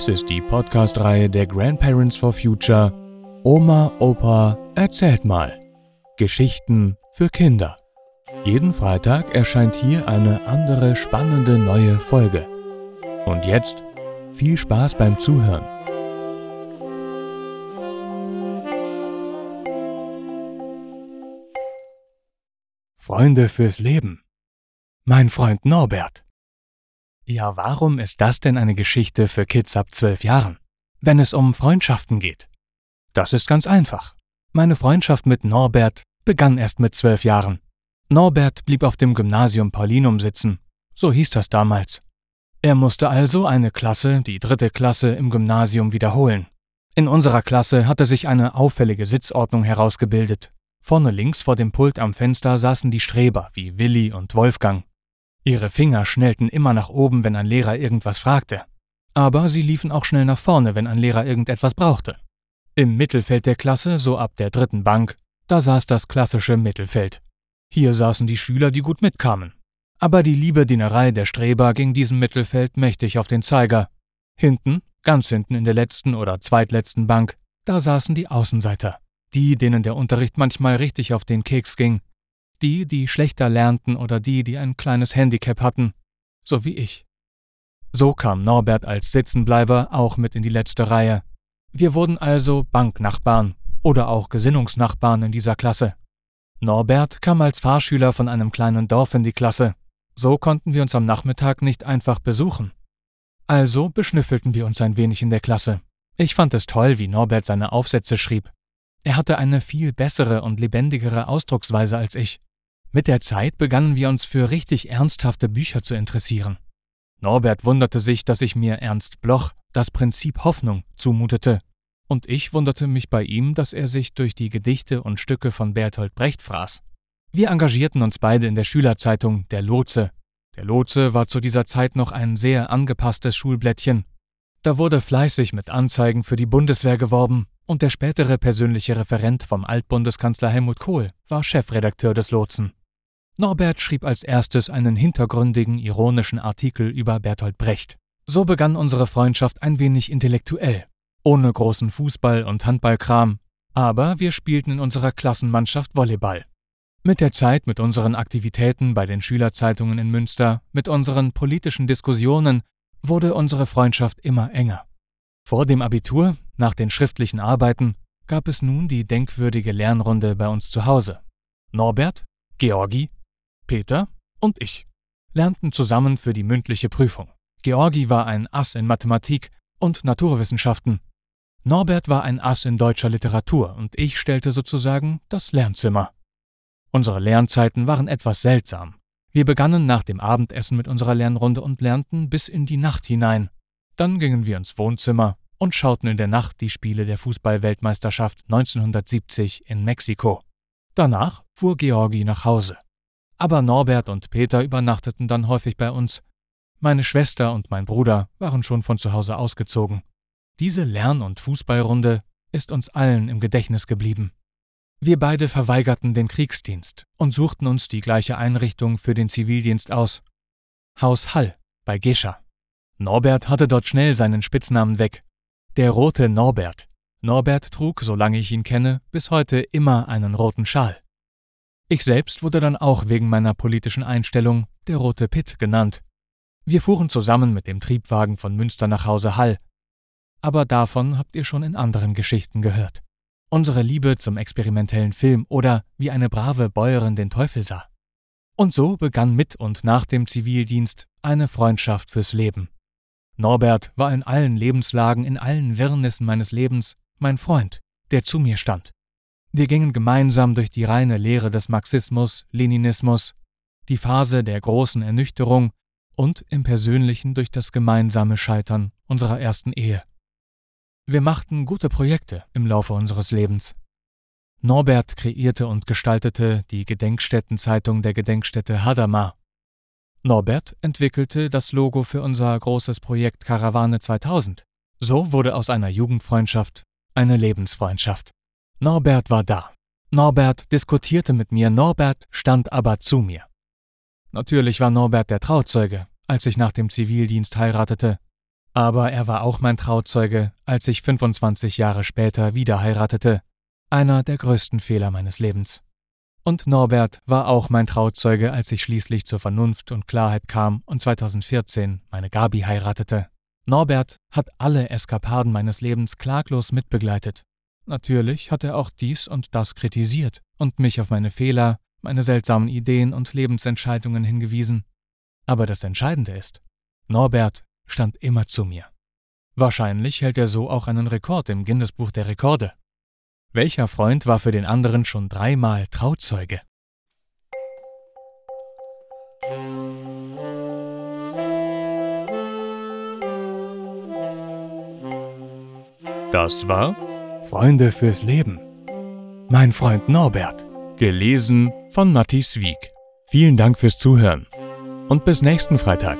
Dies ist die Podcast-Reihe der Grandparents for Future Oma, Opa, erzählt mal. Geschichten für Kinder. Jeden Freitag erscheint hier eine andere spannende neue Folge. Und jetzt viel Spaß beim Zuhören. Freunde fürs Leben. Mein Freund Norbert. Ja, warum ist das denn eine Geschichte für Kids ab zwölf Jahren, wenn es um Freundschaften geht? Das ist ganz einfach. Meine Freundschaft mit Norbert begann erst mit zwölf Jahren. Norbert blieb auf dem Gymnasium Paulinum sitzen, so hieß das damals. Er musste also eine Klasse, die dritte Klasse im Gymnasium wiederholen. In unserer Klasse hatte sich eine auffällige Sitzordnung herausgebildet. Vorne links vor dem Pult am Fenster saßen die Streber wie Willi und Wolfgang. Ihre Finger schnellten immer nach oben, wenn ein Lehrer irgendwas fragte. Aber sie liefen auch schnell nach vorne, wenn ein Lehrer irgendetwas brauchte. Im Mittelfeld der Klasse, so ab der dritten Bank, da saß das klassische Mittelfeld. Hier saßen die Schüler, die gut mitkamen. Aber die liebe Dienerei der Streber ging diesem Mittelfeld mächtig auf den Zeiger. Hinten, ganz hinten in der letzten oder zweitletzten Bank, da saßen die Außenseiter. Die, denen der Unterricht manchmal richtig auf den Keks ging, die, die schlechter lernten oder die, die ein kleines Handicap hatten, so wie ich. So kam Norbert als Sitzenbleiber auch mit in die letzte Reihe. Wir wurden also Banknachbarn oder auch Gesinnungsnachbarn in dieser Klasse. Norbert kam als Fahrschüler von einem kleinen Dorf in die Klasse. So konnten wir uns am Nachmittag nicht einfach besuchen. Also beschnüffelten wir uns ein wenig in der Klasse. Ich fand es toll, wie Norbert seine Aufsätze schrieb. Er hatte eine viel bessere und lebendigere Ausdrucksweise als ich. Mit der Zeit begannen wir uns für richtig ernsthafte Bücher zu interessieren. Norbert wunderte sich, dass ich mir Ernst Bloch das Prinzip Hoffnung zumutete, und ich wunderte mich bei ihm, dass er sich durch die Gedichte und Stücke von Bertolt Brecht fraß. Wir engagierten uns beide in der Schülerzeitung Der Lotse. Der Lotse war zu dieser Zeit noch ein sehr angepasstes Schulblättchen. Da wurde fleißig mit Anzeigen für die Bundeswehr geworben, und der spätere persönliche Referent vom Altbundeskanzler Helmut Kohl war Chefredakteur des Lotsen. Norbert schrieb als erstes einen hintergründigen, ironischen Artikel über Bertolt Brecht. So begann unsere Freundschaft ein wenig intellektuell, ohne großen Fußball- und Handballkram, aber wir spielten in unserer Klassenmannschaft Volleyball. Mit der Zeit, mit unseren Aktivitäten bei den Schülerzeitungen in Münster, mit unseren politischen Diskussionen, wurde unsere Freundschaft immer enger. Vor dem Abitur, nach den schriftlichen Arbeiten, gab es nun die denkwürdige Lernrunde bei uns zu Hause. Norbert, Georgi Peter und ich lernten zusammen für die mündliche Prüfung. Georgi war ein Ass in Mathematik und Naturwissenschaften. Norbert war ein Ass in deutscher Literatur und ich stellte sozusagen das Lernzimmer. Unsere Lernzeiten waren etwas seltsam. Wir begannen nach dem Abendessen mit unserer Lernrunde und lernten bis in die Nacht hinein. Dann gingen wir ins Wohnzimmer und schauten in der Nacht die Spiele der Fußballweltmeisterschaft 1970 in Mexiko. Danach fuhr Georgi nach Hause. Aber Norbert und Peter übernachteten dann häufig bei uns. Meine Schwester und mein Bruder waren schon von zu Hause ausgezogen. Diese Lern- und Fußballrunde ist uns allen im Gedächtnis geblieben. Wir beide verweigerten den Kriegsdienst und suchten uns die gleiche Einrichtung für den Zivildienst aus. Haus Hall bei Gescha. Norbert hatte dort schnell seinen Spitznamen weg. Der rote Norbert. Norbert trug, solange ich ihn kenne, bis heute immer einen roten Schal. Ich selbst wurde dann auch wegen meiner politischen Einstellung der Rote Pitt genannt. Wir fuhren zusammen mit dem Triebwagen von Münster nach Hause Hall. Aber davon habt ihr schon in anderen Geschichten gehört. Unsere Liebe zum experimentellen Film oder wie eine brave Bäuerin den Teufel sah. Und so begann mit und nach dem Zivildienst eine Freundschaft fürs Leben. Norbert war in allen Lebenslagen, in allen Wirrnissen meines Lebens mein Freund, der zu mir stand. Wir gingen gemeinsam durch die reine Lehre des Marxismus, Leninismus, die Phase der großen Ernüchterung und im Persönlichen durch das gemeinsame Scheitern unserer ersten Ehe. Wir machten gute Projekte im Laufe unseres Lebens. Norbert kreierte und gestaltete die Gedenkstättenzeitung der Gedenkstätte Hadamar. Norbert entwickelte das Logo für unser großes Projekt Karawane 2000. So wurde aus einer Jugendfreundschaft eine Lebensfreundschaft. Norbert war da. Norbert diskutierte mit mir, Norbert stand aber zu mir. Natürlich war Norbert der Trauzeuge, als ich nach dem Zivildienst heiratete. Aber er war auch mein Trauzeuge, als ich 25 Jahre später wieder heiratete. Einer der größten Fehler meines Lebens. Und Norbert war auch mein Trauzeuge, als ich schließlich zur Vernunft und Klarheit kam und 2014 meine Gabi heiratete. Norbert hat alle Eskapaden meines Lebens klaglos mitbegleitet. Natürlich hat er auch dies und das kritisiert und mich auf meine Fehler, meine seltsamen Ideen und Lebensentscheidungen hingewiesen. Aber das Entscheidende ist, Norbert stand immer zu mir. Wahrscheinlich hält er so auch einen Rekord im Guinness-Buch der Rekorde. Welcher Freund war für den anderen schon dreimal Trauzeuge? Das war Freunde fürs Leben. Mein Freund Norbert. Gelesen von Matthias Wieck. Vielen Dank fürs Zuhören und bis nächsten Freitag.